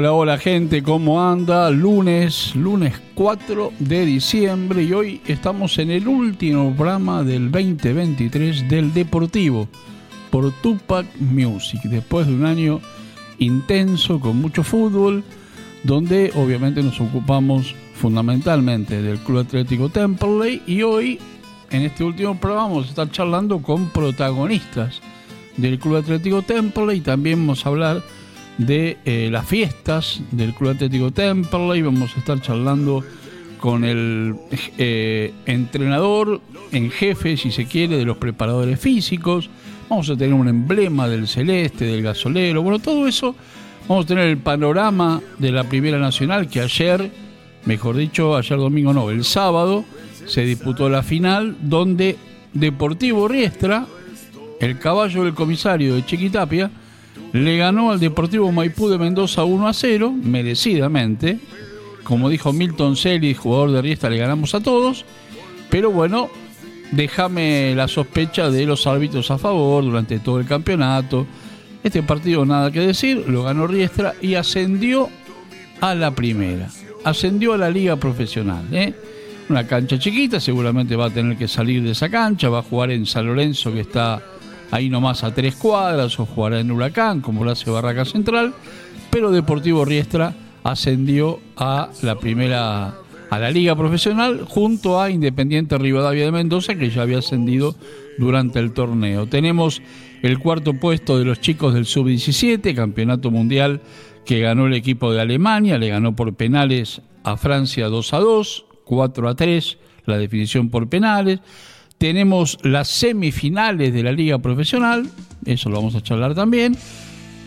Hola, hola gente, ¿cómo anda? Lunes, lunes 4 de diciembre y hoy estamos en el último programa del 2023 del Deportivo por Tupac Music, después de un año intenso con mucho fútbol, donde obviamente nos ocupamos fundamentalmente del Club Atlético Temperley y hoy en este último programa vamos a estar charlando con protagonistas del Club Atlético Temperley y también vamos a hablar de eh, las fiestas del Club Atlético Temperley. Vamos a estar charlando con el eh, entrenador en jefe, si se quiere, de los preparadores físicos. Vamos a tener un emblema del celeste, del gasolero. Bueno, todo eso. Vamos a tener el panorama de la Primera Nacional que ayer, mejor dicho, ayer domingo no, el sábado, se disputó la final donde Deportivo Riestra, el caballo del comisario de Chiquitapia, le ganó al Deportivo Maipú de Mendoza 1 a 0, merecidamente. Como dijo Milton Celis, jugador de Riesta, le ganamos a todos. Pero bueno, déjame la sospecha de los árbitros a favor durante todo el campeonato. Este partido nada que decir, lo ganó Riestra y ascendió a la primera. Ascendió a la liga profesional. ¿eh? Una cancha chiquita, seguramente va a tener que salir de esa cancha, va a jugar en San Lorenzo que está ahí nomás a tres cuadras o jugará en Huracán como lo hace Barraca Central, pero Deportivo Riestra ascendió a la primera a la liga profesional junto a Independiente Rivadavia de Mendoza que ya había ascendido durante el torneo. Tenemos el cuarto puesto de los chicos del sub-17, campeonato mundial que ganó el equipo de Alemania, le ganó por penales a Francia 2 a 2, 4 a 3, la definición por penales. Tenemos las semifinales de la liga profesional, eso lo vamos a charlar también.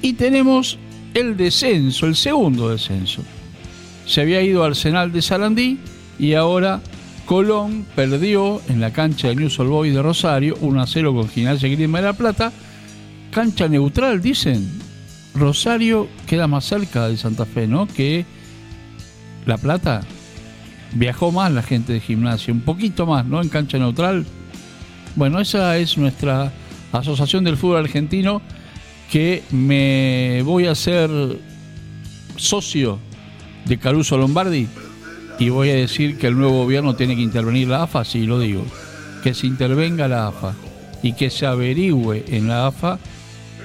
Y tenemos el descenso, el segundo descenso. Se había ido Arsenal de Sarandí y ahora Colón perdió en la cancha de News All de Rosario 1 a 0 con Gimnasia Grima de la Plata. Cancha neutral, dicen. Rosario queda más cerca de Santa Fe, ¿no? Que La Plata. Viajó más la gente de gimnasia, un poquito más, ¿no? En cancha neutral bueno, esa es nuestra Asociación del Fútbol Argentino que me voy a hacer socio de Caruso Lombardi y voy a decir que el nuevo gobierno tiene que intervenir la AFA, sí lo digo, que se intervenga la AFA y que se averigüe en la AFA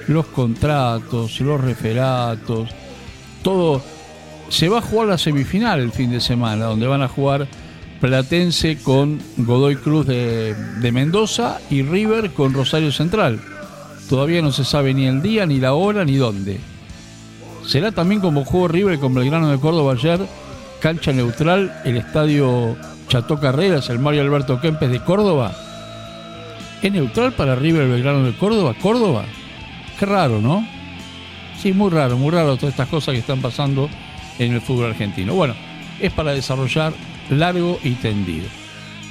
los contratos, los referatos, todo. Se va a jugar la semifinal el fin de semana, donde van a jugar Platense con Godoy Cruz de, Mendoza y River con Rosario Central. Todavía no se sabe ni el día, ni la hora, ni dónde. Será también como juego River con Belgrano de Córdoba ayer, cancha neutral, el estadio Chato Carreras, el Mario Alberto Kempes de Córdoba. ¿Es neutral para River Belgrano de Córdoba? ¿Córdoba? Qué raro, ¿no? Sí, muy raro, muy raro todas estas cosas que están pasando en el fútbol argentino. Bueno, es para desarrollar largo y tendido.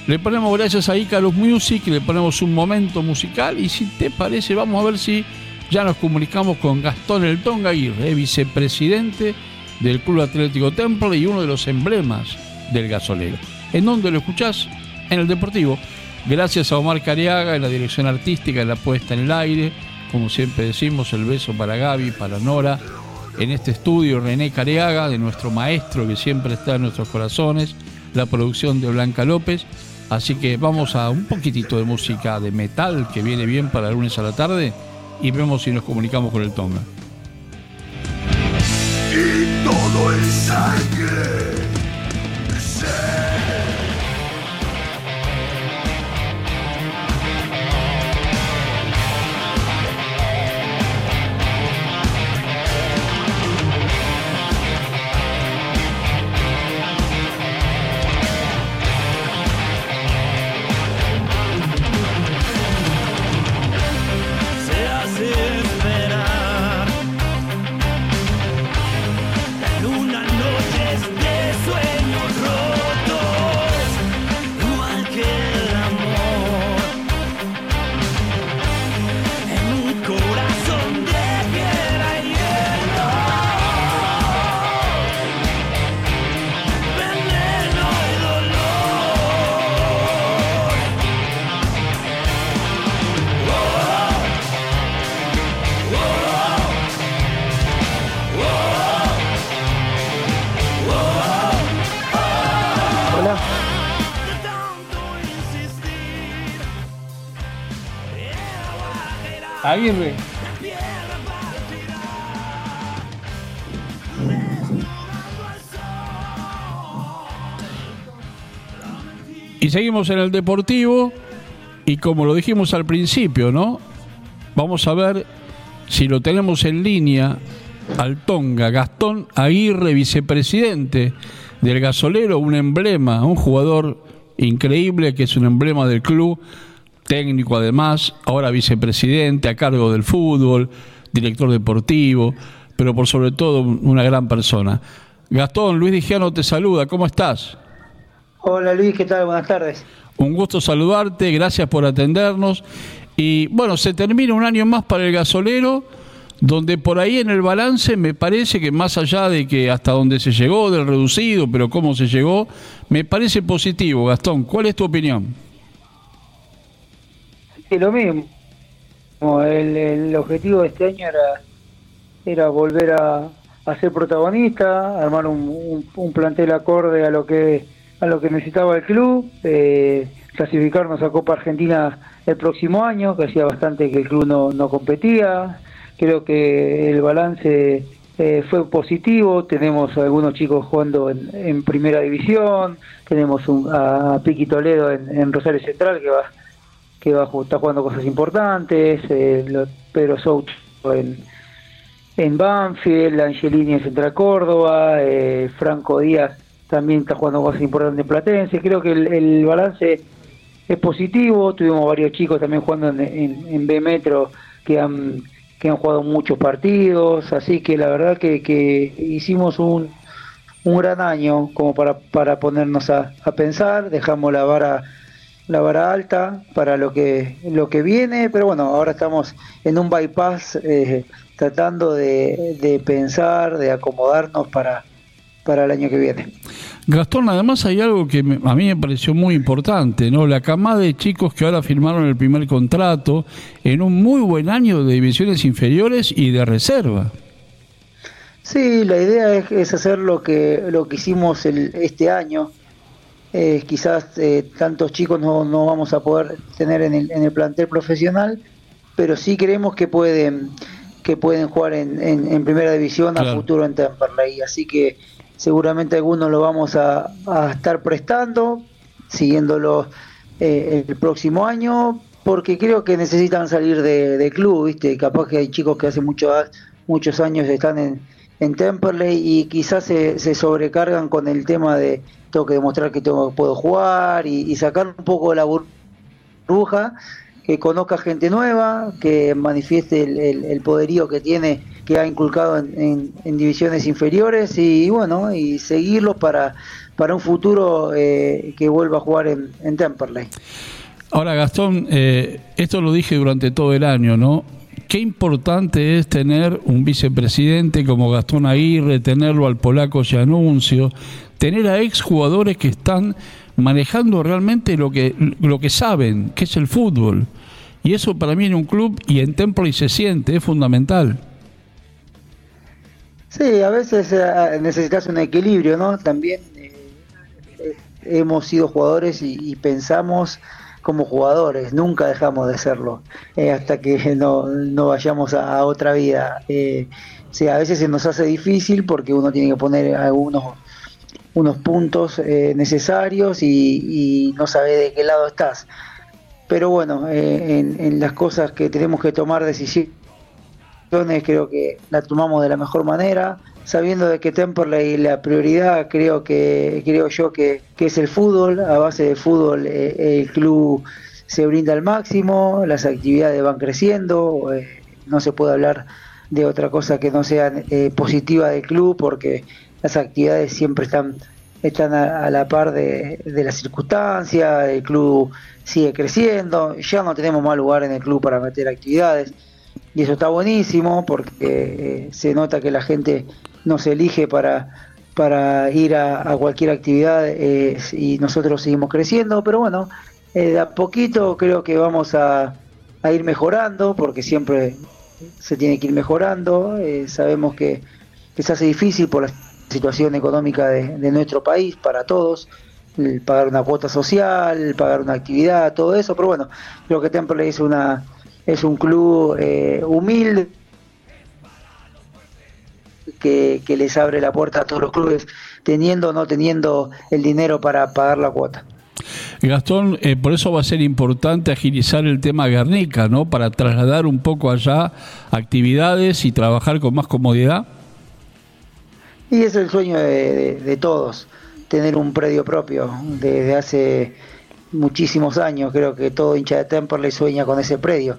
Le ponemos gracias a Icarus Music, le ponemos un momento musical y si te parece vamos a ver si ya nos comunicamos con Gastón El Tonga vicepresidente del Club Atlético Temple y uno de los emblemas del gasolero. ¿En dónde lo escuchás? En el Deportivo. Gracias a Omar Cariaga en la dirección artística, en la puesta en el aire. Como siempre decimos, el beso para Gaby, para Nora. En este estudio, René Cariaga, de nuestro maestro que siempre está en nuestros corazones la producción de Blanca López. Así que vamos a un poquitito de música de metal que viene bien para el lunes a la tarde y vemos si nos comunicamos con el Tonga. Y todo el sangre. Y seguimos en el Deportivo y como lo dijimos al principio, ¿no? Vamos a ver si lo tenemos en línea al Tonga, Gastón Aguirre, vicepresidente del gasolero, un emblema, un jugador increíble que es un emblema del club, técnico además, ahora vicepresidente a cargo del fútbol, director deportivo, pero por sobre todo una gran persona. Gastón, Luis Dijano te saluda, ¿cómo estás? Hola Luis, ¿qué tal? Buenas tardes. Un gusto saludarte, gracias por atendernos. Y bueno, se termina un año más para el gasolero donde por ahí en el balance me parece que más allá de que hasta donde se llegó, del reducido, pero cómo se llegó, me parece positivo. Gastón, ¿cuál es tu opinión? Sí, lo mismo. El, objetivo de este año era, era volver a, ser protagonista, armar un, plantel acorde a lo que a lo que necesitaba el club, eh, clasificarnos a Copa Argentina el próximo año, que hacía bastante que el club no, no competía, Creo que el balance eh, fue positivo. Tenemos algunos chicos jugando en, primera división. Tenemos un, a Piqui Toledo en, Rosario Central que va que va está jugando cosas importantes. Eh, Pedro Souch en, en Banfield, Angelini en Central Córdoba, eh, Franco Díaz también está jugando cosas importantes en Platense. Creo que el, balance es positivo. Tuvimos varios chicos también jugando en, en B Metro que han que han jugado muchos partidos, así que la verdad que, hicimos un, un gran año como para, para ponernos a, pensar, dejamos la vara la vara alta para lo que lo que viene, pero bueno, ahora estamos en un bypass eh, tratando de, de pensar, de acomodarnos para, para el año que viene. Gastón, además hay algo que a mí me pareció muy importante, ¿no? La camada de chicos que ahora firmaron el primer contrato en un muy buen año de divisiones inferiores y de reserva. Sí, la idea es, hacer lo que lo que hicimos el, este año. Eh, quizás eh, tantos chicos no, no, vamos a poder tener en el, en el plantel profesional, pero sí creemos que pueden que pueden jugar en, en, primera división a futuro en Temperley. Así que seguramente algunos lo vamos a, estar prestando, siguiéndolo eh, el próximo año, porque creo que necesitan salir de, club, ¿viste? Capaz que hay chicos que hace muchos muchos años están en, en Temperley y quizás se, se, sobrecargan con el tema de tengo que demostrar que tengo, puedo jugar y, sacar un poco la burbuja, que conozca gente nueva, que manifieste el poderío que tiene que ha inculcado en, divisiones inferiores y, bueno, y seguirlo para, para un futuro eh, que vuelva a jugar en, en Temperley. Ahora, Gastón, eh, esto lo dije durante todo el año, ¿no? Qué importante es tener un vicepresidente como Gastón Aguirre, tenerlo al polaco Anuncio, tener a exjugadores que están manejando realmente lo que, lo que saben, que es el fútbol. Y eso para mí en un club y en Temperley se siente, es fundamental. Sí, a veces eh, necesitas un equilibrio, ¿no? También eh, hemos sido jugadores y, pensamos como jugadores, nunca dejamos de serlo, hasta que no, no vayamos a, otra vida. sí, a veces se nos hace difícil porque uno tiene que poner algunos unos puntos necesarios y, no sabe de qué lado estás. Pero bueno, en, en las cosas que tenemos que tomar decisiones creo que la tomamos de la mejor manera, sabiendo de que Temperley la prioridad creo que creo yo que, es el fútbol, a base de fútbol eh, el club se brinda al máximo, las actividades van creciendo, eh, no se puede hablar de otra cosa que no sea eh, positiva del club porque las actividades siempre están están a, la par de, de las circunstancias, el club sigue creciendo, ya no tenemos más lugar en el club para meter actividades y eso está buenísimo porque eh, se nota que la gente nos elige para, para ir a, cualquier actividad eh, y nosotros seguimos creciendo, pero bueno, eh, de a poquito creo que vamos a, ir mejorando porque siempre se tiene que ir mejorando, sabemos que, se hace difícil por la situación económica de, nuestro país para todos, pagar una cuota social, pagar una actividad, todo eso, pero bueno, creo que Temple es una es un club eh, humilde que, que les abre la puerta a todos los clubes, teniendo o no teniendo el dinero para pagar la cuota. Gastón, eh, por eso va a ser importante agilizar el tema Guernica, ¿no? Para trasladar un poco allá actividades y trabajar con más comodidad. Y es el sueño de, todos, tener un predio propio. Desde hace muchísimos años, creo que todo hincha de Temperley sueña con ese predio.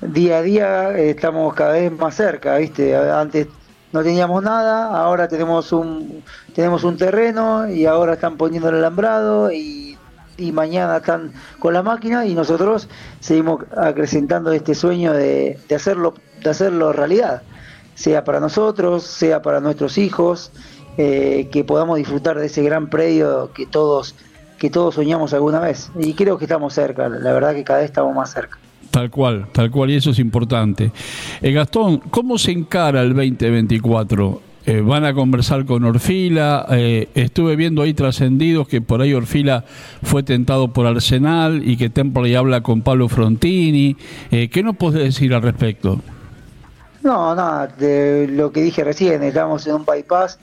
Día a día eh, estamos cada vez más cerca, ¿viste? Antes no teníamos nada, ahora tenemos un tenemos un terreno y ahora están poniendo el alambrado y, y mañana están con la máquina y nosotros seguimos acrecentando este sueño de, de hacerlo de hacerlo realidad, sea para nosotros, sea para nuestros hijos, eh, que podamos disfrutar de ese gran predio que todos que todos soñamos alguna vez y creo que estamos cerca, la verdad que cada vez estamos más cerca. Tal cual, tal cual, y eso es importante. Eh, Gastón, ¿cómo se encara el 2024? Eh, van a conversar con Orfila. Eh, estuve viendo ahí trascendidos que por ahí Orfila fue tentado por Arsenal y que Temple habla con Pablo Frontini. ¿Qué nos puedes decir al respecto? No, nada, de lo que dije recién, estamos en un bypass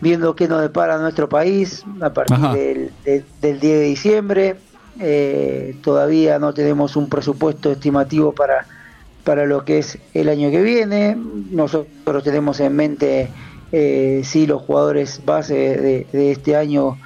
viendo qué nos depara nuestro país a partir del, del 10 de diciembre eh, todavía no tenemos un presupuesto estimativo para, para lo que es el año que viene. Nosotros tenemos en mente eh, si los jugadores base de, este año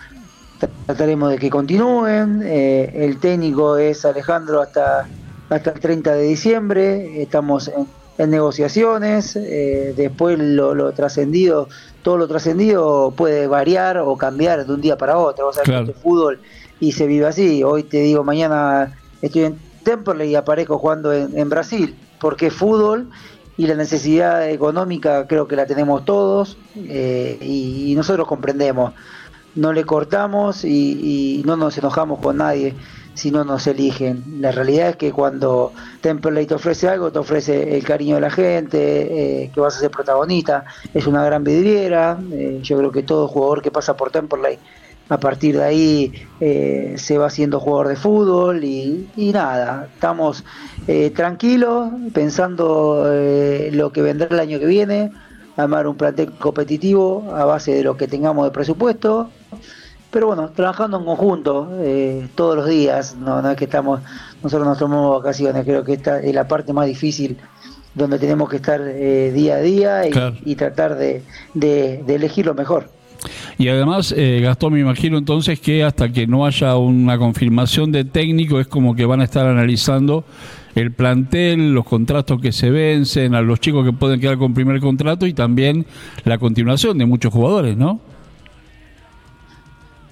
trataremos de que continúen. Eh, el técnico es Alejandro hasta, hasta el 30 de diciembre. Estamos en, negociaciones. Eh, después lo, lo trascendido, todo lo trascendido puede variar o cambiar de un día para otro. O sea, el fútbol y se vive así. Hoy te digo, mañana estoy en Temple y aparezco jugando en, Brasil, porque es fútbol y la necesidad económica creo que la tenemos todos eh, y, nosotros comprendemos. No le cortamos y, no nos enojamos con nadie si no nos eligen. La realidad es que cuando Temperley te ofrece algo, te ofrece el cariño de la gente, eh, que vas a ser protagonista, es una gran vidriera. Eh, yo creo que todo jugador que pasa por Temperley a partir de ahí eh, se va siendo jugador de fútbol y, nada, estamos eh, tranquilos pensando lo que vendrá el año que viene, armar un plantel competitivo a base de lo que tengamos de presupuesto, pero bueno, trabajando en conjunto todos los días, no, es que estamos, nosotros nos tomamos vacaciones, creo que esta es la parte más difícil donde tenemos que estar día a día y, tratar de elegir lo mejor. Y además, eh, Gastón, me imagino entonces que hasta que no haya una confirmación de técnico es como que van a estar analizando el plantel, los contratos que se vencen, a los chicos que pueden quedar con primer contrato y también la continuación de muchos jugadores, ¿no?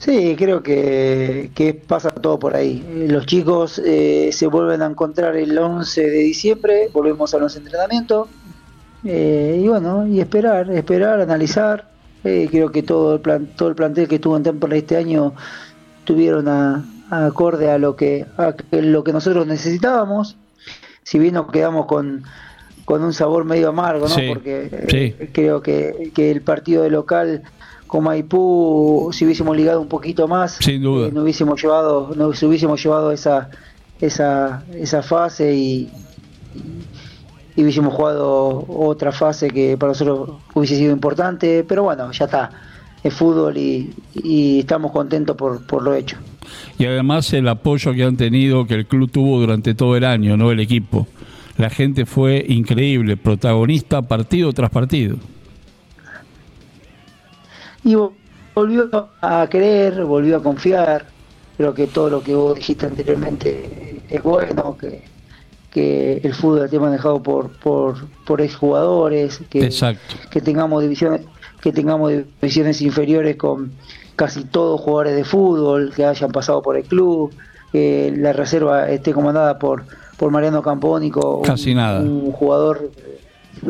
Sí, creo que, pasa todo por ahí. Los chicos eh, se vuelven a encontrar el 11 de diciembre, volvemos a los entrenamientos. Eh, y bueno, y esperar, esperar, analizar, eh, creo que todo el, plan, todo el plantel que tuvo en Temple este año tuvieron a, acorde a lo que a lo que nosotros necesitábamos. Si bien nos quedamos con, con un sabor medio amargo, ¿no? Porque eh, creo que, que, el partido de local con Maipú, si hubiésemos ligado un poquito más, Sin duda. Eh, no hubiésemos llevado, no hubiésemos llevado esa, esa, esa fase y, y hubiésemos jugado otra fase que para nosotros hubiese sido importante, pero bueno, ya está, es fútbol y, estamos contentos por, por lo hecho. Y además el apoyo que han tenido, que el club tuvo durante todo el año, ¿no? El equipo. La gente fue increíble, protagonista partido tras partido. Y volvió a creer, volvió a confiar. Creo que todo lo que vos dijiste anteriormente es bueno, que que el fútbol esté manejado por por, por exjugadores, que, que tengamos divisiones que tengamos divisiones inferiores con casi todos jugadores de fútbol que hayan pasado por el club, que la reserva esté comandada por por Mariano Campónico, casi un, nada. un jugador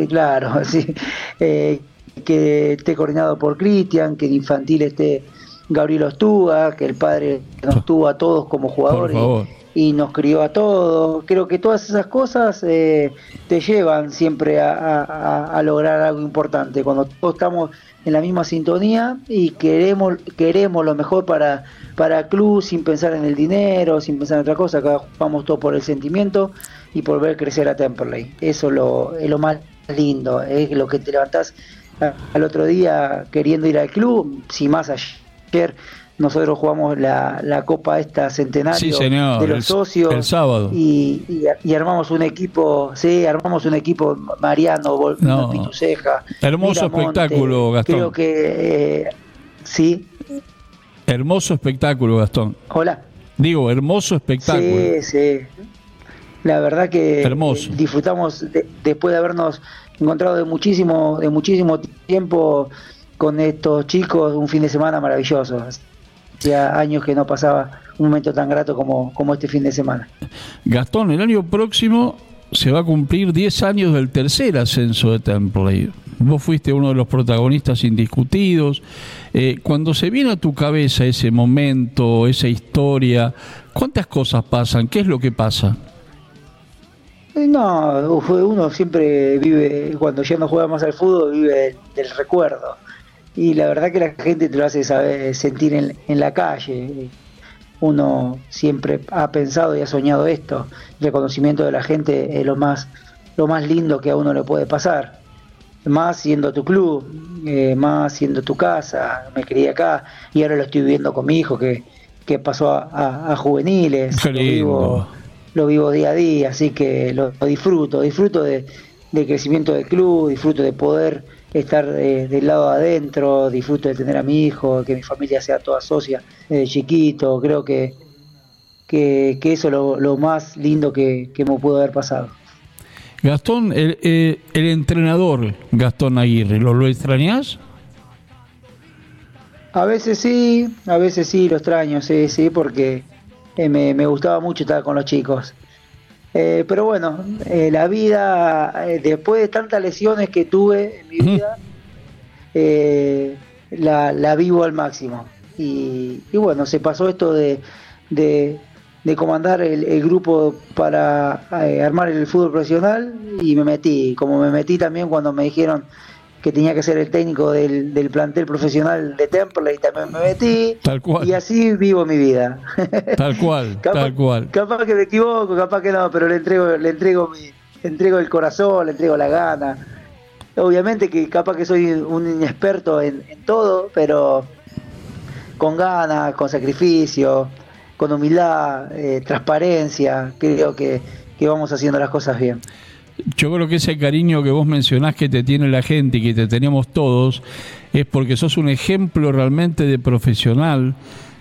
claro, así eh, que esté coordinado por Cristian, que en infantil esté Gabriel Ostúa, que el padre nos tuvo a todos como jugadores y nos crió a todos. Creo que todas esas cosas eh, te llevan siempre a, lograr algo importante. Cuando todos estamos en la misma sintonía y queremos queremos lo mejor para para el club sin pensar en el dinero, sin pensar en otra cosa, acá vamos todos por el sentimiento y por ver crecer a Temperley. Eso lo, es lo más lindo, es lo que te levantás al otro día queriendo ir al club, si más ayer nosotros jugamos la, la Copa esta centenario de los socios el sábado. y, y, armamos un equipo sí armamos un equipo Mariano no. Pituceja hermoso espectáculo Gastón. creo que eh, sí. Hermoso espectáculo Gastón. Hola. Digo hermoso espectáculo. Sí sí. La verdad que hermoso. disfrutamos después de habernos encontrado de muchísimo de muchísimo tiempo con estos chicos un fin de semana maravilloso Hacía años que no pasaba un momento tan grato como, como este fin de semana. Gastón, el año próximo se va a cumplir 10 años del tercer ascenso de Temple. Vos fuiste uno de los protagonistas indiscutidos. Eh, cuando se viene a tu cabeza ese momento, esa historia, ¿cuántas cosas pasan? ¿Qué es lo que pasa? Eh, no, uno siempre vive, cuando ya no juega más al fútbol, vive del recuerdo y la verdad que la gente te lo hace saber, sentir en, la calle. Uno siempre ha pensado y ha soñado esto. El reconocimiento de la gente es lo más, lo más lindo que a uno le puede pasar. Más siendo tu club, eh, más siendo tu casa. Me crié acá y ahora lo estoy viviendo con mi hijo que, que pasó a, juveniles. Vivo, lo vivo día a día, así que lo, disfruto. Disfruto de, del crecimiento del club, disfruto de poder estar eh, del lado adentro, disfruto de tener a mi hijo, que mi familia sea toda socia desde chiquito, creo que, que, eso es lo, más lindo que, me pudo haber pasado. Gastón, el, eh, el entrenador Gastón Aguirre, ¿lo, lo extrañas? A veces sí, a veces sí, lo extraño, sí, sí, porque eh, me, me gustaba mucho estar con los chicos. Eh, pero bueno, eh, la vida, después de tantas lesiones que tuve en mi vida, la, vivo al máximo. Y, bueno, se pasó esto de, de, comandar el, el, grupo para armar el fútbol profesional y me metí, como me metí también cuando me dijeron que tenía que ser el técnico del, del plantel profesional de Temple y también me metí. Tal cual. Y así vivo mi vida. Tal cual, tal cual. Capaz que me equivoco, capaz que no, pero le entrego, le entrego mi, entrego el corazón, le entrego la gana. Obviamente que capaz que soy un inexperto en, todo, pero con ganas, con sacrificio, con humildad, eh, transparencia, creo que, que vamos haciendo las cosas bien. Yo creo que ese cariño que vos mencionás que te tiene la gente y que te tenemos todos es porque sos un ejemplo realmente de profesional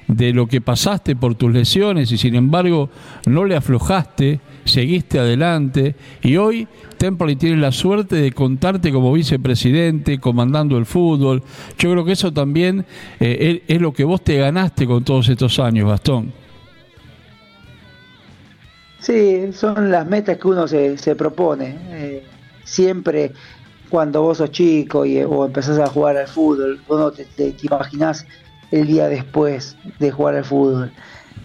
de lo que pasaste por tus lesiones y sin embargo no le aflojaste, seguiste adelante y hoy Temple tiene la suerte de contarte como vicepresidente, comandando el fútbol. Yo creo que eso también eh, es lo que vos te ganaste con todos estos años, Gastón. Sí, son las metas que uno se, se propone. Eh, siempre cuando vos sos chico y, o empezás a jugar al fútbol, vos no te, te, imaginás el día después de jugar al fútbol.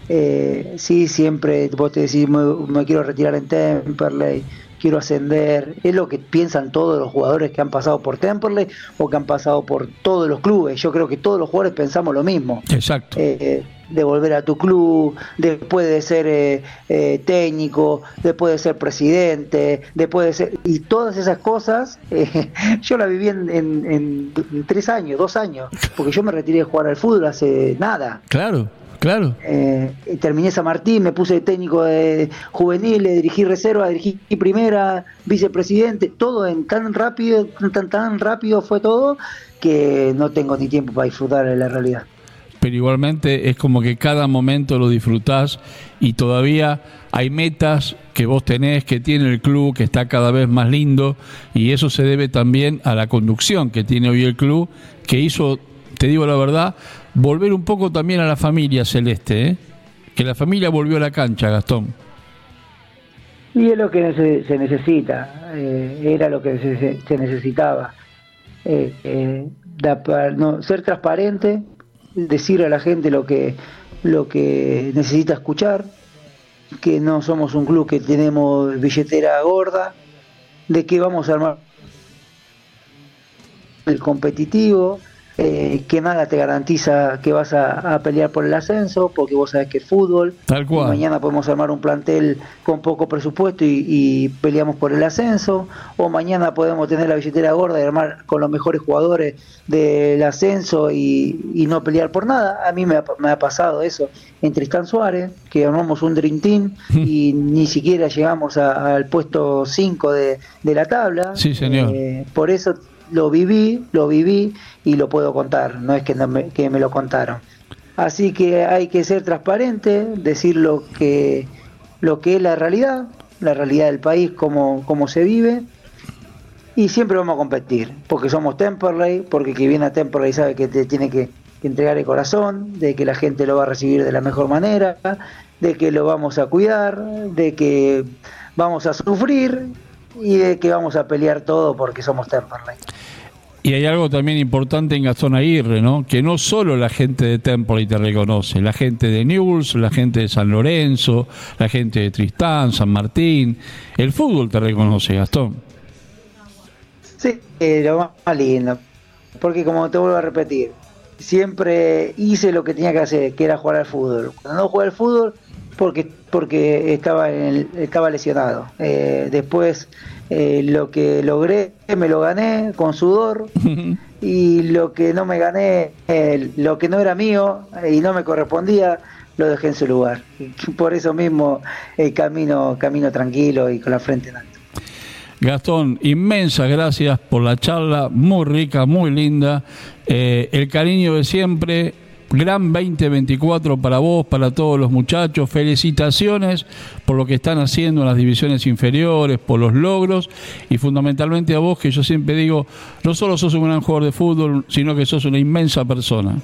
Eh, sí, siempre vos te decís, me, quiero retirar en Temperley, quiero ascender. Es lo que piensan todos los jugadores que han pasado por Temperley o que han pasado por todos los clubes. Yo creo que todos los jugadores pensamos lo mismo. Exacto. Eh, de volver a tu club, después de ser eh, eh, técnico, después de ser presidente, después de ser... Y todas esas cosas, eh, yo las viví en, en, tres años, dos años, porque yo me retiré de jugar al fútbol hace nada. Claro. Claro. terminé San Martín, me puse técnico de juvenil, dirigí reserva, dirigí primera, vicepresidente, todo en tan rápido, tan, tan rápido fue todo que no tengo ni tiempo para disfrutar de la realidad pero igualmente es como que cada momento lo disfrutás y todavía hay metas que vos tenés, que tiene el club, que está cada vez más lindo y eso se debe también a la conducción que tiene hoy el club, que hizo, te digo la verdad, volver un poco también a la familia celeste, ¿eh? que la familia volvió a la cancha, Gastón. Y es lo que se, necesita, eh, era lo que se, necesitaba. Eh, no, ser transparente, decir a la gente lo que, lo que necesita escuchar, que no somos un club que tenemos billetera gorda, de que vamos a armar el competitivo, eh, que nada te garantiza que vas a, pelear por el ascenso, porque vos sabés que es fútbol. Tal cual. Mañana podemos armar un plantel con poco presupuesto y, peleamos por el ascenso, o mañana podemos tener la billetera gorda y armar con los mejores jugadores del ascenso y, no pelear por nada. A mí me ha, pasado eso en Tristán Suárez, que armamos un Dream Team y ni siquiera llegamos al puesto 5 de, la tabla. Sí, señor. Eh, por eso lo viví, lo viví y lo puedo contar, no es que, me, que me lo contaron. Así que hay que ser transparente, decir lo que, lo que es la realidad, la realidad del país, cómo, cómo se vive, y siempre vamos a competir, porque somos Temperley, porque quien viene a Temperley sabe que te tiene que, que entregar el corazón, de que la gente lo va a recibir de la mejor manera, de que lo vamos a cuidar, de que vamos a sufrir y de que vamos a pelear todo porque somos Temperley. Y hay algo también importante en Gastón Aguirre, ¿no? Que no solo la gente de Temperley te reconoce, la gente de News, la gente de San Lorenzo, la gente de Tristán, San Martín, el fútbol te reconoce, Gastón. Sí, lo más lindo, porque como te vuelvo a repetir, siempre hice lo que tenía que hacer, que era jugar al fútbol. Cuando no jugué al fútbol, porque porque estaba en estaba lesionado. Eh, después eh, lo que logré me lo gané con sudor y lo que no me gané, eh, lo que no era mío y no me correspondía, lo dejé en su lugar. Por eso mismo camino camino tranquilo y con la frente en alto. Gastón, inmensas gracias por la charla, muy rica, muy linda. el cariño de siempre, gran 2024 para vos, para todos los muchachos. Felicitaciones por lo que están haciendo en las divisiones inferiores, por los logros y fundamentalmente a vos, que yo siempre digo, no solo sos un gran jugador de fútbol, sino que sos una inmensa persona.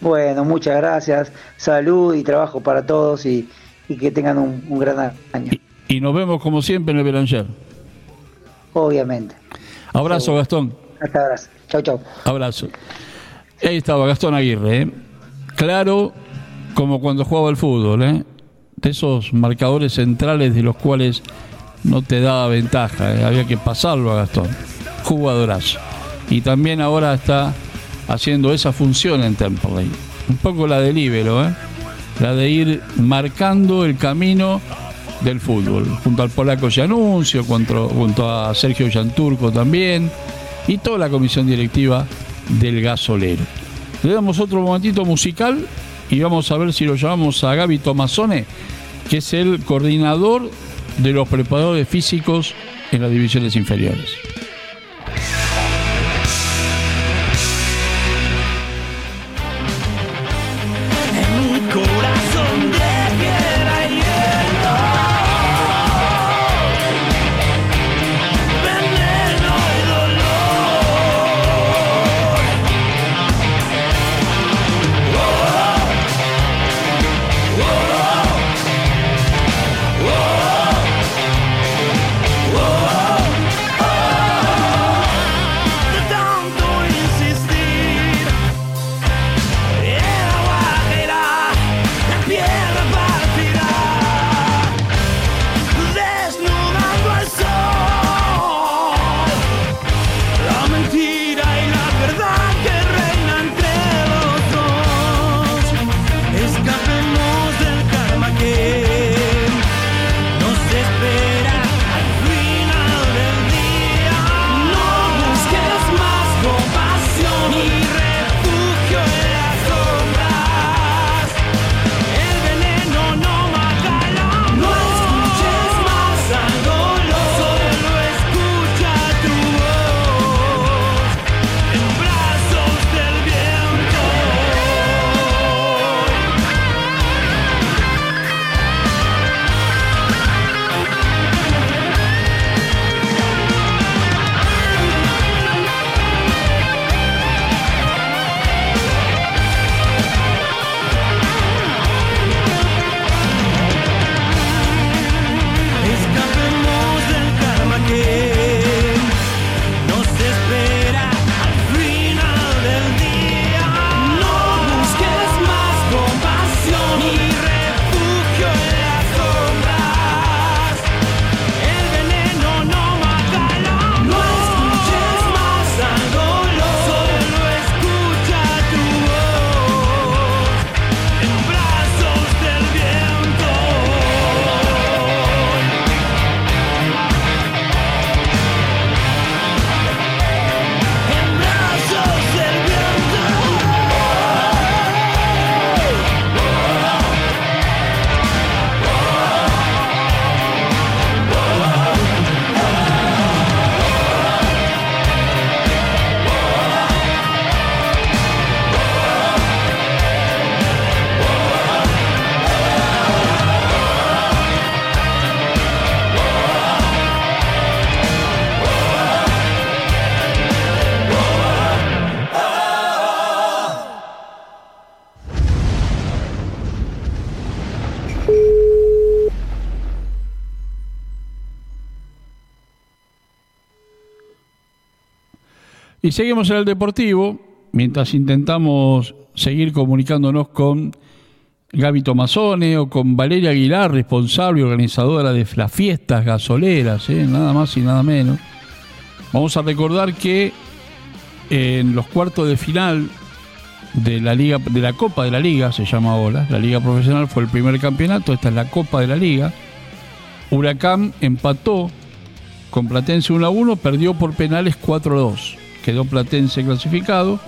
Bueno, muchas gracias. Salud y trabajo para todos y, que tengan un, gran año. Y, nos vemos como siempre en el Belanger. Obviamente. Abrazo, Gastón. Hasta abrazo. Chau, chau. Abrazo. Ahí estaba Gastón Aguirre, ¿eh? claro como cuando jugaba al fútbol, ¿eh? de esos marcadores centrales de los cuales no te daba ventaja, ¿eh? había que pasarlo a Gastón, jugadorazo. Y también ahora está haciendo esa función en Temperley, un poco la del Ibero, ¿eh? la de ir marcando el camino del fútbol, junto al polaco Gianuncio, junto, junto a Sergio Yanturco también, y toda la comisión directiva del gasolero. Le damos otro momentito musical y vamos a ver si lo llamamos a Gaby Tomasone, que es el coordinador de los preparadores físicos en las divisiones inferiores. Y seguimos en el Deportivo, mientras intentamos seguir comunicándonos con Gaby Tomazone o con Valeria Aguilar, responsable y organizadora de las fiestas gasoleras, ¿eh? nada más y nada menos. Vamos a recordar que en los cuartos de final de la liga de la Copa de la Liga se llama ahora, la Liga Profesional fue el primer campeonato, esta es la Copa de la Liga. Huracán empató con Platense 1 a 1, perdió por penales 4 a 2. Quedó Platense clasificado.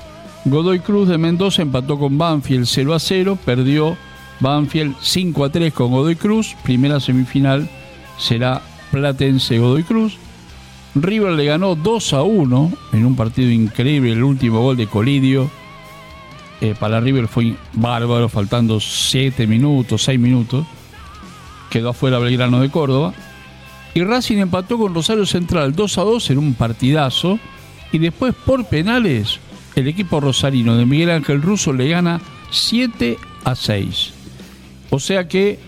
Godoy Cruz de Mendoza empató con Banfield 0 a 0, perdió Banfield 5 a 3 con Godoy Cruz. Primera semifinal será Platense Godoy Cruz. River le ganó 2 a 1 en un partido increíble, el último gol de Colidio. Eh, para River fue bárbaro, faltando 7 minutos, 6 minutos. Quedó afuera Belgrano de Córdoba. Y Racing empató con Rosario Central 2 a 2 en un partidazo. Y después por penales, el equipo rosarino de Miguel Ángel Russo le gana 7 a 6. O sea que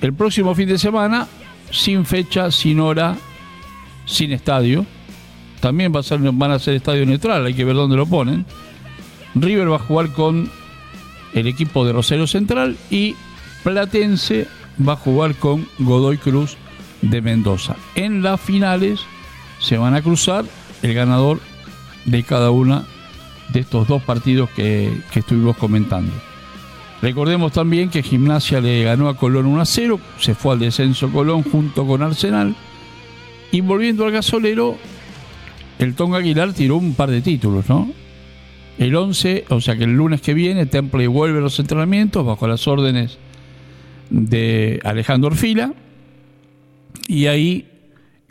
el próximo fin de semana, sin fecha, sin hora, sin estadio, también va a ser, van a ser estadio neutral, hay que ver dónde lo ponen. River va a jugar con el equipo de Rosario Central y Platense va a jugar con Godoy Cruz de Mendoza. En las finales se van a cruzar el ganador de cada una de estos dos partidos que, que estuvimos comentando. Recordemos también que Gimnasia le ganó a Colón 1 a 0, se fue al descenso Colón junto con Arsenal. Y volviendo al gasolero, el Tonga Aguilar tiró un par de títulos, ¿no? El 11, o sea que el lunes que viene, Temple vuelve a los entrenamientos bajo las órdenes de Alejandro Orfila. Y ahí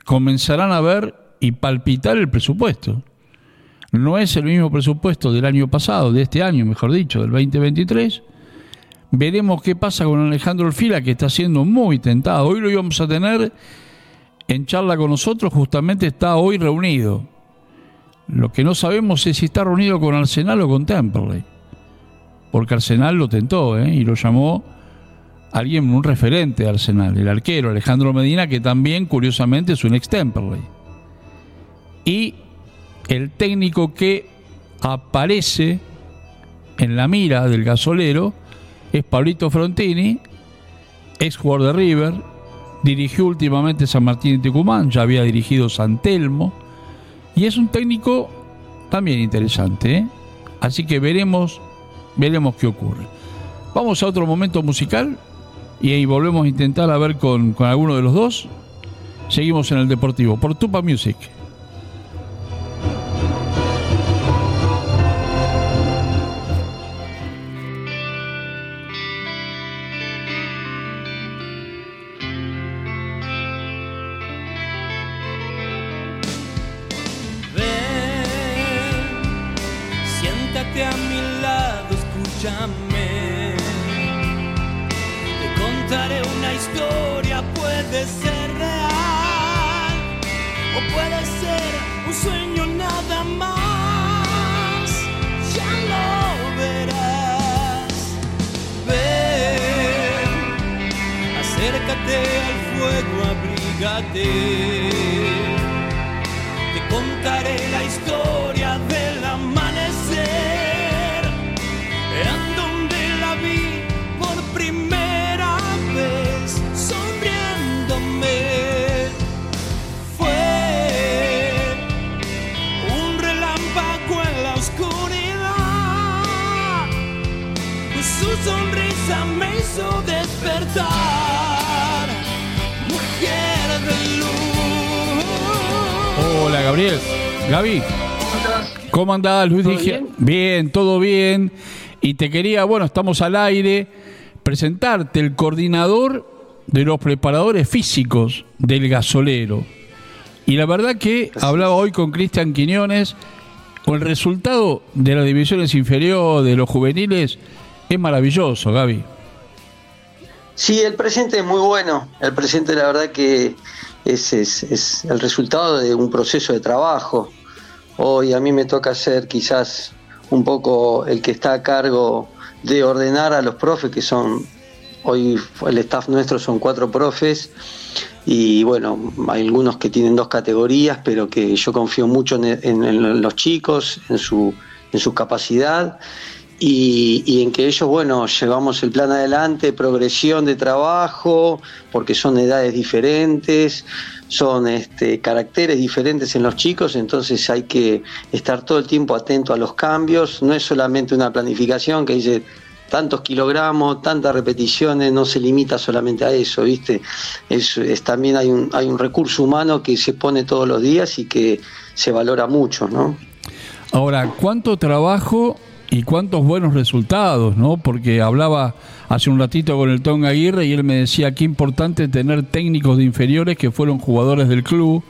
comenzarán a ver y palpitar el presupuesto. No es el mismo presupuesto del año pasado, de este año, mejor dicho, del 2023. Veremos qué pasa con Alejandro Orfila, que está siendo muy tentado. Hoy lo íbamos a tener en charla con nosotros, justamente está hoy reunido. Lo que no sabemos es si está reunido con Arsenal o con Temperley. Porque Arsenal lo tentó ¿eh? y lo llamó alguien, un referente de Arsenal, el arquero Alejandro Medina, que también, curiosamente, es un ex Temperley. Y el técnico que aparece en la mira del gasolero es Pablito Frontini, ex jugador de River, dirigió últimamente San Martín de Tucumán, ya había dirigido San Telmo, y es un técnico también interesante. ¿eh? Así que veremos, veremos qué ocurre. Vamos a otro momento musical y ahí volvemos a intentar a ver con, con alguno de los dos. Seguimos en el Deportivo por Tupa Music. te contaré la historia de ¿Cómo andás, Luis? Dije, bien? todo bien. Y te quería, bueno, estamos al aire, presentarte el coordinador de los preparadores físicos del gasolero. Y la verdad que hablaba hoy con Cristian Quiñones, con el resultado de las divisiones inferiores, de los juveniles, es maravilloso, Gaby. Sí, el presente es muy bueno. El presente, la verdad que es, es, es el resultado de un proceso de trabajo. Hoy a mí me toca ser quizás un poco el que está a cargo de ordenar a los profes, que son hoy el staff nuestro son cuatro profes y bueno, hay algunos que tienen dos categorías, pero que yo confío mucho en, los chicos, en su, en su capacidad y, en que ellos, bueno, llevamos el plan adelante, progresión de trabajo, porque son edades diferentes, son este, caracteres diferentes en los chicos, entonces hay que estar todo el tiempo atento a los cambios, no es solamente una planificación que dice tantos kilogramos, tantas repeticiones, no se limita solamente a eso, ¿viste? Es, también hay un, hay un recurso humano que se pone todos los días y que se valora mucho, ¿no? Ahora, ¿cuánto trabajo y cuántos buenos resultados, ¿no? Porque hablaba hace un ratito con el Tonga Aguirre y él me decía qué importante tener técnicos de inferiores que fueron jugadores del club,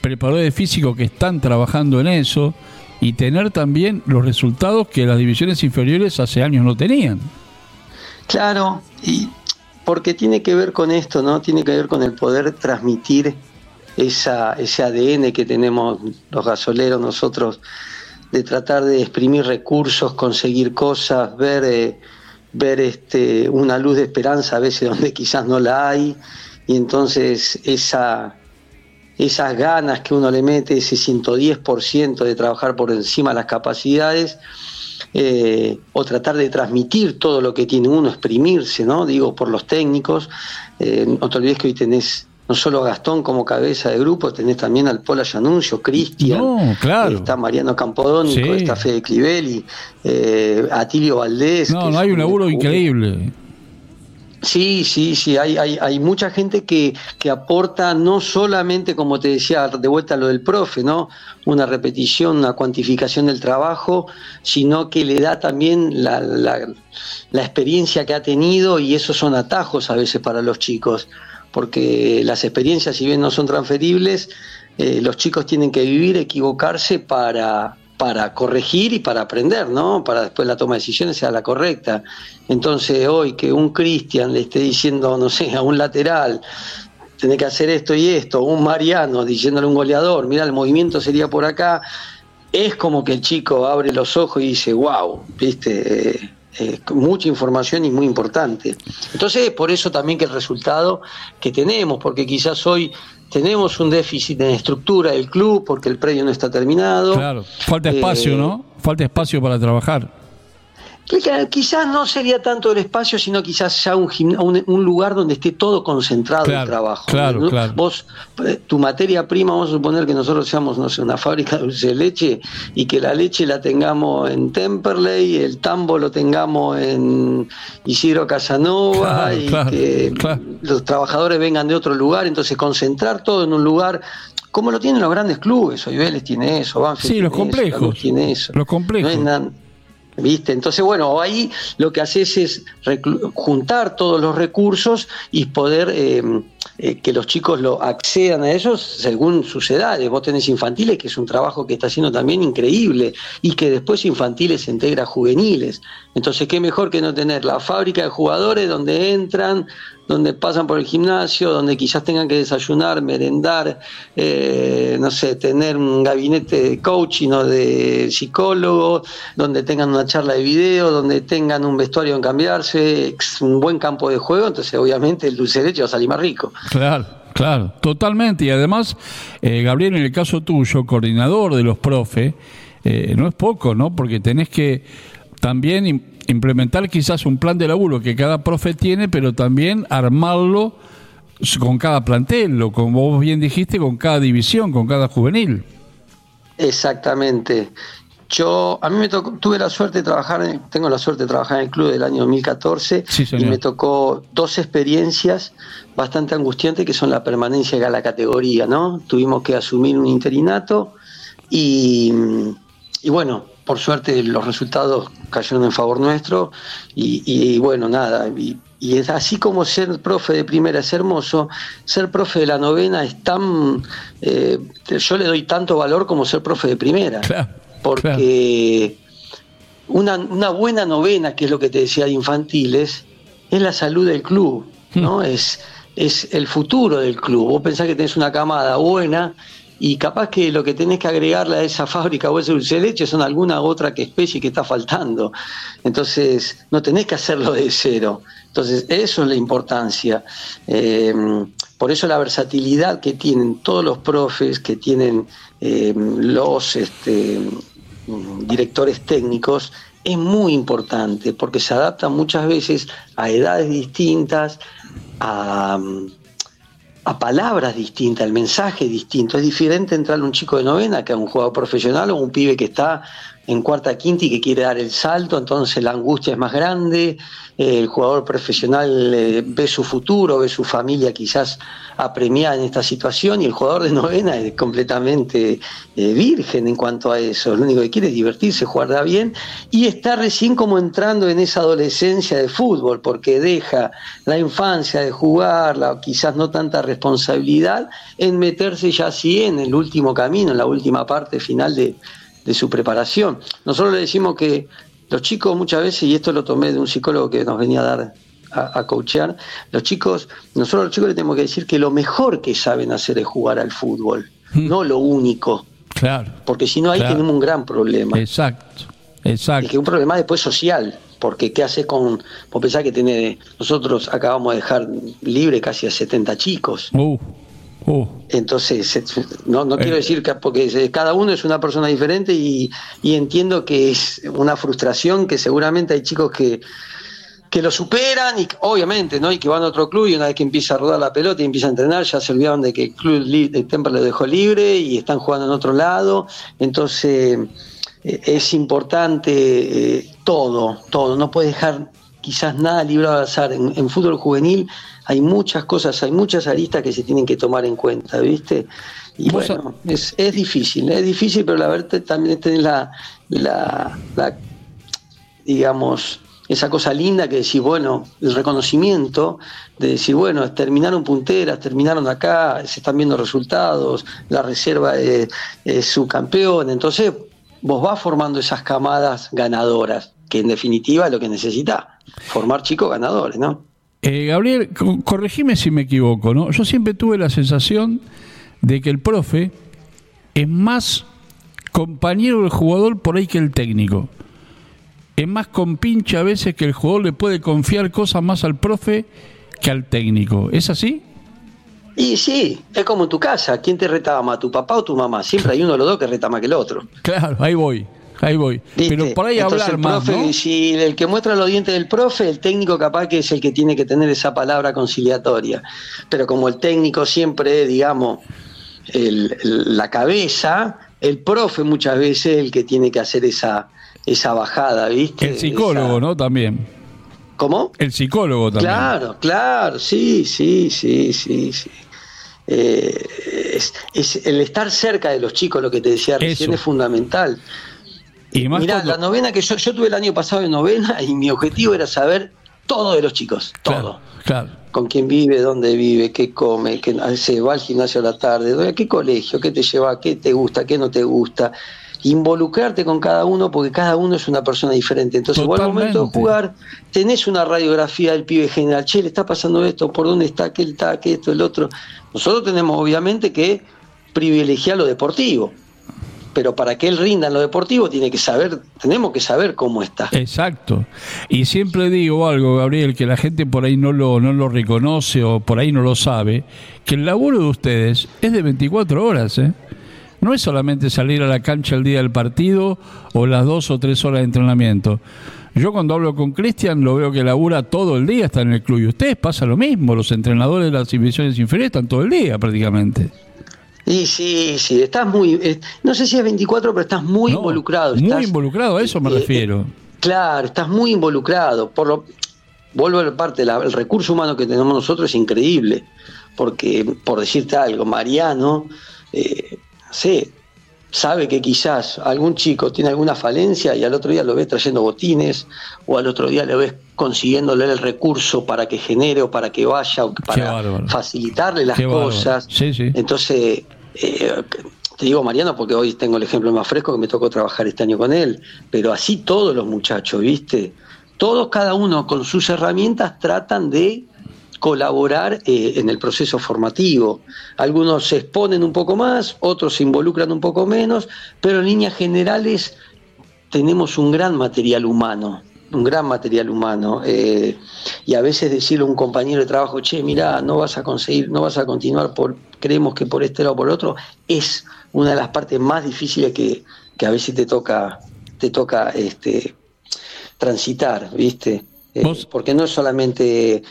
preparadores de físico que están trabajando en eso y tener también los resultados que las divisiones inferiores hace años no tenían. Claro, y porque tiene que ver con esto, ¿no? Tiene que ver con el poder transmitir ese ADN que tenemos los gasoleros nosotros de tratar de exprimir recursos, conseguir cosas, ver, eh, ver este, una luz de esperanza a veces donde quizás no la hay, y entonces esa, esas ganas que uno le mete, ese 110% de trabajar por encima de las capacidades, eh, o tratar de transmitir todo lo que tiene uno, exprimirse, ¿no? Digo, por los técnicos. Eh, no te olvides que hoy tenés no solo Gastón como cabeza de grupo, tenés también al Pola Yanuncio, Cristian, claro. está Mariano Campodónico, está Fede Crivelli, eh, Atilio Valdés. No, no hay un laburo increíble. Sí, sí, sí, hay, hay, hay mucha gente que, que, aporta no solamente, como te decía, de vuelta a lo del profe, ¿no? Una repetición, una cuantificación del trabajo, sino que le da también la, la, la experiencia que ha tenido y esos son atajos a veces para los chicos porque las experiencias, si bien no son transferibles, eh, los chicos tienen que vivir, equivocarse para, para corregir y para aprender, ¿no? Para después la toma de decisiones sea la correcta. Entonces, hoy que un Cristian le esté diciendo, no sé, a un lateral, tiene que hacer esto y esto, un Mariano diciéndole a un goleador, mira, el movimiento sería por acá, es como que el chico abre los ojos y dice, wow, ¿viste? Eh, mucha información y muy importante. Entonces, por eso también que el resultado que tenemos, porque quizás hoy tenemos un déficit en estructura del club, porque el predio no está terminado. Claro, falta espacio, eh, ¿no? Falta espacio para trabajar. Quizás no sería tanto el espacio, sino quizás ya un, un, lugar donde esté todo concentrado el trabajo. Claro, claro. Vos, eh, tu materia prima, vamos a suponer que nosotros seamos, no sé, una fábrica de dulce de leche y que la leche la tengamos en Temperley, el tambo lo tengamos en Isidro Casanova y que los trabajadores vengan de otro lugar, entonces concentrar todo en un lugar como lo tienen los grandes clubes, hoy Vélez tiene eso, Banfield sí, los complejos, tiene eso. Los complejos. ¿Viste? Entonces, bueno, ahí lo que haces es juntar todos los recursos y poder eh, eh, que los chicos lo accedan a ellos según sus edades. Vos tenés infantiles, que es un trabajo que está haciendo también increíble, y que después infantiles se integra juveniles. Entonces, qué mejor que no tener la fábrica de jugadores donde entran, donde pasan por el gimnasio, donde quizás tengan que desayunar, merendar, eh, no sé, tener un gabinete de coaching o de psicólogo, donde tengan una charla de video, donde tengan un vestuario en cambiarse, un buen campo de juego, entonces obviamente el dulce de leche va a salir más rico. Claro. Claro, totalmente. Y además, eh, Gabriel, en el caso tuyo, coordinador de los profes, eh, no es poco, ¿no? Porque tenés que también implementar quizás un plan de laburo que cada profe tiene, pero también armarlo con cada plantel, o como vos bien dijiste, con cada división, con cada juvenil. Exactamente. Yo, a mí me tocó, tuve la suerte de trabajar, tengo la suerte de trabajar en el club del año 2014 y me tocó dos experiencias bastante angustiantes que son la permanencia a la categoría, ¿no? Tuvimos que asumir un interinato y, y bueno, por suerte los resultados cayeron en favor nuestro y, bueno, nada, y, es así como ser profe de primera es hermoso, ser profe de la novena es tan, eh, yo le doy tanto valor como ser profe de primera, porque Una, una, buena novena, que es lo que te decía de infantiles, es la salud del club, ¿no? Hmm. Es, es el futuro del club. Vos pensás que tenés una camada buena y capaz que lo que tenés que agregarle a esa fábrica o ese dulce de leche son alguna otra que especie que está faltando. Entonces, no tenés que hacerlo de cero. Entonces, eso es la importancia. Eh, por eso la versatilidad que tienen todos los profes, que tienen eh, los este, directores técnicos, es muy importante porque se adapta muchas veces a edades distintas, a, a palabras distintas, el mensaje distinto. Es diferente entrar a un chico de novena que a un jugador profesional o un pibe que está en cuarta quinta y que quiere dar el salto, entonces la angustia es más grande, eh, el jugador profesional eh, ve su futuro, ve su familia quizás apremiada en esta situación y el jugador de novena es completamente eh, virgen en cuanto a eso, lo único que quiere es divertirse, jugar bien y está recién como entrando en esa adolescencia de fútbol, porque deja la infancia de jugar, quizás no tanta responsabilidad, en meterse ya así en el último camino, en la última parte final de de su preparación. Nosotros le decimos que los chicos muchas veces, y esto lo tomé de un psicólogo que nos venía a dar a, coachear, los chicos, nosotros los chicos le tenemos que decir que lo mejor que saben hacer es jugar al fútbol, hmm. no lo único. Claro. Porque si no ahí tenemos un gran problema. Exacto, exacto. Y que un problema después social, porque ¿qué haces con, vos pensás que tiene, nosotros acabamos de dejar libre casi a 70 chicos. Uh. Uh. Entonces, no, no quiero eh. decir que porque cada uno es una persona diferente y, entiendo que es una frustración que seguramente hay chicos que, que lo superan y obviamente, ¿no? Y que van a otro club y una vez que empieza a rodar la pelota y empieza a entrenar, ya se olvidaron de que el club de Temple lo dejó libre y están jugando en otro lado. Entonces, eh, es importante eh, todo, todo. No puedes dejar quizás nada librado al azar. en fútbol juvenil hay muchas cosas, hay muchas aristas que se tienen que tomar en cuenta, ¿viste? Y bueno, es, es difícil, es difícil, pero la verdad también tenés la, la, digamos, esa cosa linda que decir, bueno, el reconocimiento de decir, bueno, terminaron punteras, terminaron acá, se están viendo resultados, la reserva es, es su campeón, entonces vos vas formando esas camadas ganadoras, que en definitiva es lo que necesita, formar chicos ganadores, ¿no? Eh, Gabriel, corregime si me equivoco, ¿no? Yo siempre tuve la sensación de que el profe es más compañero del jugador por ahí que el técnico. Es más compinche a veces que el jugador le puede confiar cosas más al profe que al técnico. ¿Es así? Y sí, es como en tu casa. ¿Quién te retaba más, tu papá o tu mamá? Siempre hay uno de los dos que reta más que el otro. Claro, ahí voy. Ahí voy. Pero por ahí hablar más, Si el que muestra los dientes del profe, el técnico capaz que es el que tiene que tener esa palabra conciliatoria. Pero como el técnico siempre, digamos, la cabeza, el profe muchas veces es el que tiene que hacer esa, esa bajada, ¿viste? El psicólogo, ¿no? También. ¿Cómo? El psicólogo también. Claro, claro, sí, sí, sí, sí, sí. Eh, es, el estar cerca de los chicos, lo que te decía recién, es fundamental. Mira, la novena que yo, yo tuve el año pasado de novena y mi objetivo era saber todo de los chicos, todo. Claro, Con quién vive, dónde vive, qué come, qué se va al gimnasio a la tarde, a qué colegio, qué te lleva, qué te gusta, qué no te gusta. Involucrarte con cada uno porque cada uno es una persona diferente. Entonces, vos al momento de jugar, tenés una radiografía del pibe general. Che, le está pasando esto, por dónde está, qué está, qué esto, el otro. Nosotros tenemos obviamente que privilegiar lo deportivo pero para que él rinda en lo deportivo tiene que saber, tenemos que saber cómo está. Exacto. Y siempre digo algo, Gabriel, que la gente por ahí no lo, no lo reconoce o por ahí no lo sabe, que el laburo de ustedes es de 24 horas, ¿eh? No es solamente salir a la cancha el día del partido o las dos o tres horas de entrenamiento. Yo cuando hablo con Cristian lo veo que labura todo el día, está en el club. Y ustedes pasa lo mismo, los entrenadores de las divisiones inferiores están todo el día prácticamente. Y sí, sí, estás muy, no sé si es 24, pero estás muy involucrado. muy involucrado, a eso me eh, refiero. Eh, claro, estás muy involucrado. Por lo, vuelvo a la parte, el recurso humano que tenemos nosotros es increíble, porque, por decirte algo, Mariano, eh, sé, sabe que quizás algún chico tiene alguna falencia y al otro día lo ves trayendo botines, o al otro día lo ves consiguiéndole el recurso para que genere o para que vaya o para facilitarle las cosas. Entonces, eh, te digo Mariano porque hoy tengo el ejemplo más fresco que me tocó trabajar este año con él, pero así todos los muchachos, ¿viste? Todos, cada uno con sus herramientas tratan de colaborar eh, en el proceso formativo. Algunos se exponen un poco más, otros se involucran un poco menos, pero en líneas generales tenemos un gran material humano un gran material humano eh, y a veces decirle a un compañero de trabajo, che, mira, no vas a conseguir, no vas a continuar por, creemos que por este lado o por otro, es una de las partes más difíciles que, que a veces te toca, te toca este, transitar, ¿viste? Eh, porque no es solamente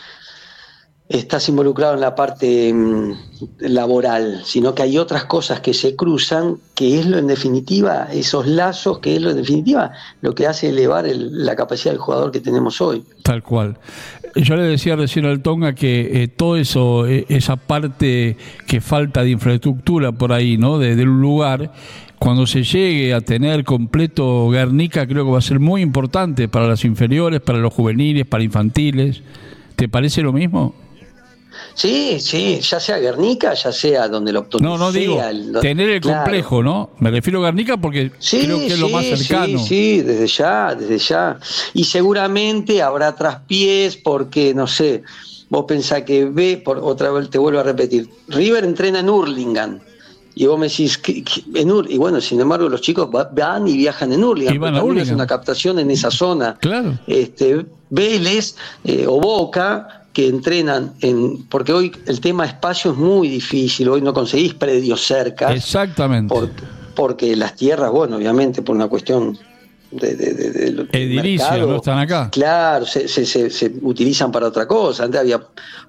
estás involucrado en la parte mm, laboral, sino que hay otras cosas que se cruzan, que es lo en definitiva, esos lazos, que es lo en definitiva, lo que hace elevar la capacidad del jugador que tenemos hoy. Tal cual. Yo le decía recién al Tonga que eh, todo eso, eh, esa parte que falta de infraestructura por ahí, ¿no? De, un lugar, cuando se llegue a tener completo Guernica, creo que va a ser muy importante para las inferiores, para los juveniles, para infantiles. ¿Te parece lo mismo? Sí, sí, ya sea Guernica, ya sea donde lo No, no digo, tener el complejo, ¿no? Me refiero a Guernica porque creo que es lo más cercano. Sí, sí, desde ya, desde ya. Y seguramente habrá traspiés porque, no sé, vos pensás que ve, por otra vez te vuelvo a repetir, River entrena en Hurlingham. Y vos me decís, en Ur y bueno, sin embargo, los chicos van y viajan en Hurlingham. Y también es una captación en esa zona. Claro. Este, Vélez eh, o Boca que entrenan en porque hoy el tema espacio es muy difícil, hoy no conseguís predios cerca. Exactamente. porque las tierras, bueno, obviamente por una cuestión de, de, Edilicia, no están acá. Claro, se, se, se, utilizan para otra cosa. Antes había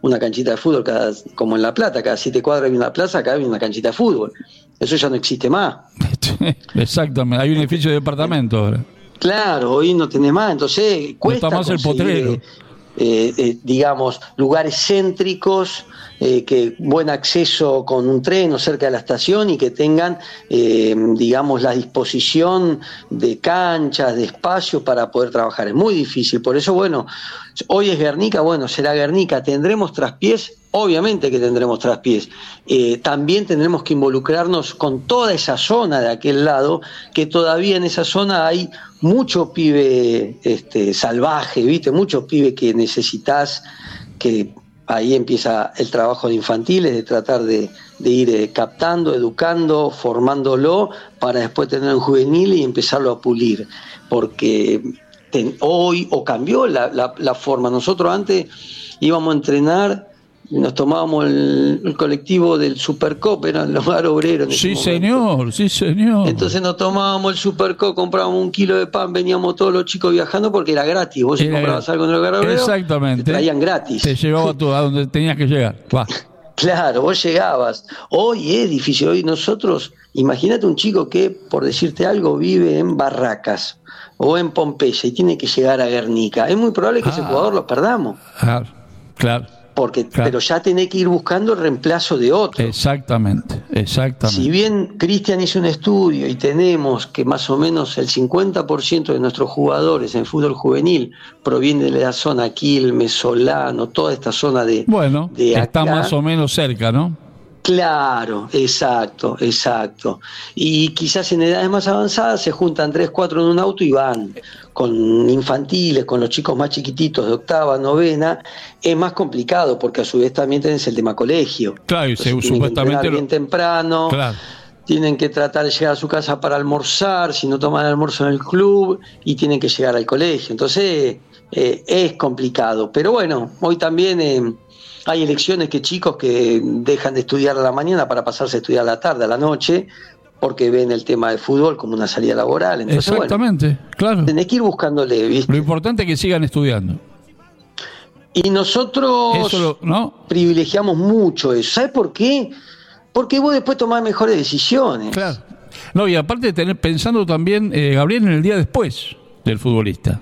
una canchita de fútbol, cada, como en La Plata, cada siete cuadras había una plaza, acá había una canchita de fútbol. Eso ya no existe más. Exactamente, hay un edificio de departamento ahora. Claro, hoy no tiene más, entonces cuesta. No está más el potrero. Eh, eh, digamos, lugares céntricos, eh, que buen acceso con un tren o cerca de la estación y que tengan, digamos, la disposición de canchas, de espacios para poder trabajar. Es muy difícil. Por eso, bueno, hoy es Guernica, bueno, será Guernica. ¿Tendremos traspiés? Obviamente que tendremos traspiés. también tendremos que involucrarnos con toda esa zona de aquel lado, que todavía en esa zona hay mucho pibe este, salvaje, ¿viste? Muchos pibe que necesitas, que ahí empieza el trabajo de infantiles, de tratar de, ir eh, captando, educando, formándolo, para después tener un juvenil y empezarlo a pulir. Porque hoy, o cambió la, la forma, nosotros antes íbamos a entrenar nos tomábamos el, colectivo del Supercop, era el lugar obrero. sí, señor, sí, señor. Entonces nos tomábamos el Supercop, comprábamos un kilo de pan, veníamos todos los chicos viajando porque era gratis. Vos si comprabas algo en el lugar obrero, exactamente. te traían gratis. Te llevaba a donde tenías que llegar. Claro, vos llegabas. Hoy es difícil. Hoy nosotros, imagínate un chico que, por decirte algo, vive en Barracas o en Pompeya y tiene que llegar a Guernica. Es muy probable que ese ah. jugador lo perdamos. Claro, claro porque pero ya tenés que ir buscando el reemplazo de otro. Exactamente, exactamente. Si bien Cristian hizo un estudio y tenemos que más o menos el 50% de nuestros jugadores en fútbol juvenil proviene de la zona Quilmes, Solano, toda esta zona de Bueno, está más o menos cerca, ¿no? Claro, exacto, exacto. Y quizás en edades más avanzadas se juntan tres, cuatro en un auto y van con infantiles, con los chicos más chiquititos de octava, novena, es más complicado porque a su vez también tenés el tema colegio. Claro, y supuestamente bien temprano. Tienen que tratar de llegar a su casa para almorzar, si no toman almuerzo en el club, y tienen que llegar al colegio. Entonces, eh, es complicado. Pero bueno, hoy también eh, hay elecciones que chicos que dejan de estudiar a la mañana para pasarse a estudiar a la tarde, a la noche, porque ven el tema del fútbol como una salida laboral. Exactamente, claro. Tenés que ir buscándole, ¿viste? Lo importante es que sigan estudiando. Y nosotros ¿no? privilegiamos mucho eso. ¿Sabes por qué? Porque vos después tomás mejores decisiones. Claro. No, y aparte de tener pensando también, eh, Gabriel, en el día después del futbolista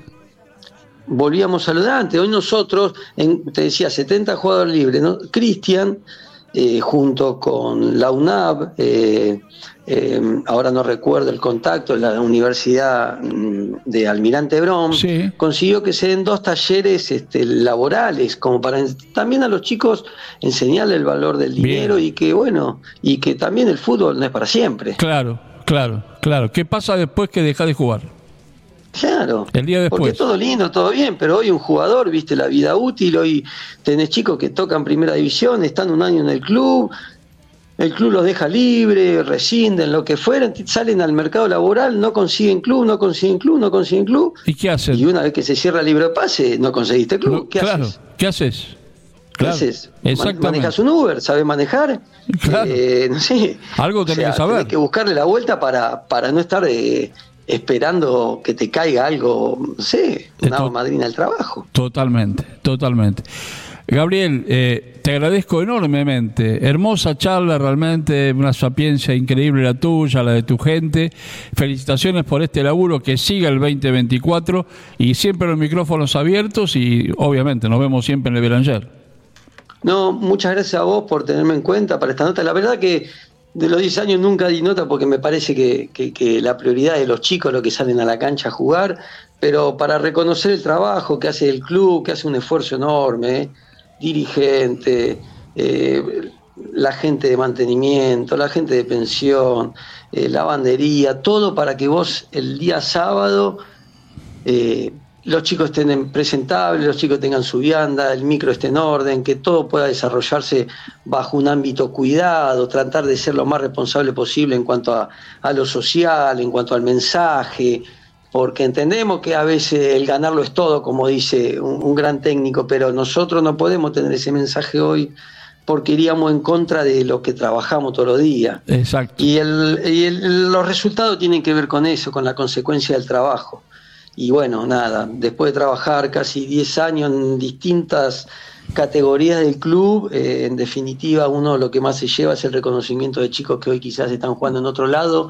volvíamos a lo de antes. Hoy nosotros, en, te decía, 70 jugadores libres, ¿no? Cristian, eh, junto con la UNAB, eh, eh, ahora no recuerdo el contacto, la Universidad mm, de Almirante Brom, consiguió que se den dos talleres este, laborales, como para también a los chicos enseñarle el valor del dinero y que, bueno, y que también el fútbol no es para siempre. Claro, claro, claro. ¿Qué pasa después que deja de jugar? Claro. El día después. Porque todo lindo, todo bien, pero hoy un jugador, viste la vida útil, hoy tenés chicos que tocan primera división, están un año en el club, el club los deja libre, rescinden, lo que fueran, salen al mercado laboral, no consiguen club, no consiguen club, no consiguen club. ¿Y qué hacen? Y una vez que se cierra el libro de pase, no conseguiste club. ¿Qué claro, haces? ¿qué haces? ¿Qué haces? exactamente. ¿Manejas un Uber? ¿Sabes manejar? Claro. Eh, no sé. Algo tenés que saber. Tenés que buscarle la vuelta para, para no estar eh, esperando que te caiga algo, no sé, una madrina del trabajo. Totalmente, totalmente. Gabriel, eh, te agradezco enormemente. Hermosa charla, realmente, una sapiencia increíble la tuya, la de tu gente. Felicitaciones por este laburo, que siga el 2024 y siempre los micrófonos abiertos y obviamente nos vemos siempre en el Belanger. No, muchas gracias a vos por tenerme en cuenta para esta nota. La verdad que de los 10 años nunca di nota porque me parece que, que- la prioridad de los chicos, los que salen a la cancha a jugar, pero para reconocer el trabajo que hace el club, que hace un esfuerzo enorme, dirigente, eh, la gente de mantenimiento, la gente de pensión, eh, lavandería, todo para que vos el día sábado eh, los chicos estén en- presentables, los chicos tengan su vianda, el micro esté en orden, que todo pueda desarrollarse bajo un ámbito cuidado, tratar de ser lo más responsable posible en cuanto a, a lo social, en cuanto al mensaje, porque entendemos que a veces el ganarlo es todo, como dice un, un gran técnico, pero nosotros no podemos tener ese mensaje hoy porque iríamos en contra de lo que trabajamos todos los días. Exacto. Y, el, y el- los resultados tienen que ver con eso, con la consecuencia del trabajo. Y bueno, nada, después de trabajar casi 10 años en distintas categorías del club, eh, en definitiva uno lo que más se lleva es el reconocimiento de chicos que hoy quizás están jugando en otro lado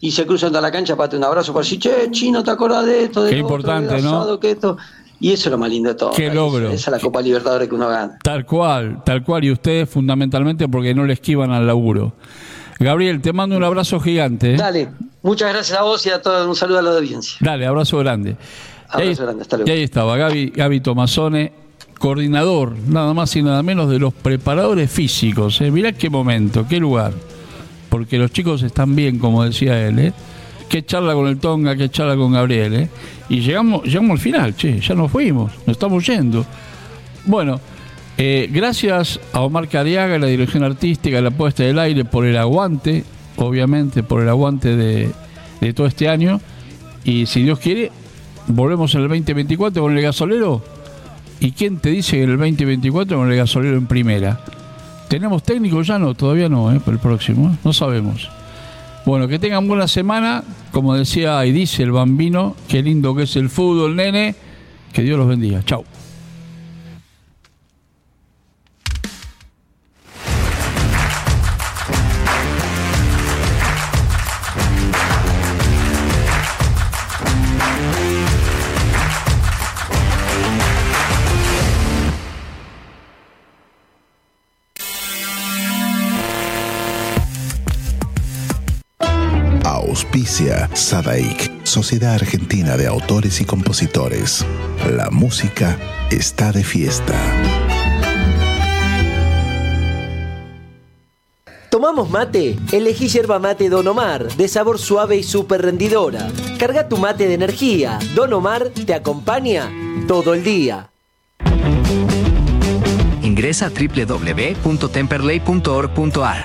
y se cruzan a la cancha para un abrazo para decir, che, chino, ¿te acordás de esto? De Qué otro, importante, ¿no? que esto? Y eso es lo más lindo de todo. Qué logro. Esa es la Copa Libertadores que uno gana. Tal cual, tal cual. Y ustedes fundamentalmente porque no le esquivan al laburo. Gabriel, te mando un abrazo gigante. ¿eh? Dale, muchas gracias a vos y a todos. Un saludo a la audiencia. Dale, abrazo grande. Abrazo ahí- grande, hasta luego. Y ahí estaba Gaby, Gaby Tomazone, coordinador, nada más y nada menos de los preparadores físicos. ¿eh? Mirá qué momento, qué lugar. Porque los chicos están bien, como decía él. ¿eh? Qué charla con el Tonga, qué charla con Gabriel. ¿eh? Y llegamos, llegamos al final, che, ya nos fuimos, nos estamos yendo. Bueno, eh, gracias a Omar Cariaga, la dirección artística, la puesta del aire, por el aguante, obviamente, por el aguante de, de todo este año. Y si Dios quiere, volvemos en el 2024 con el gasolero. ¿Y quién te dice que el 2024 con el gasolero en primera? ¿Tenemos técnico ya? No, todavía no, ¿eh? Para el próximo, ¿eh? no sabemos. Bueno, que tengan buena semana. Como decía y dice el bambino, qué lindo que es el fútbol, nene. Que Dios los bendiga. Chao. Sadaik, Sociedad Argentina de Autores y Compositores. La música está de fiesta. ¿Tomamos mate? Elegí yerba mate Don Omar, de sabor suave y súper rendidora. Carga tu mate de energía. Don Omar te acompaña todo el día. Ingresa a www.temperley.org.ar.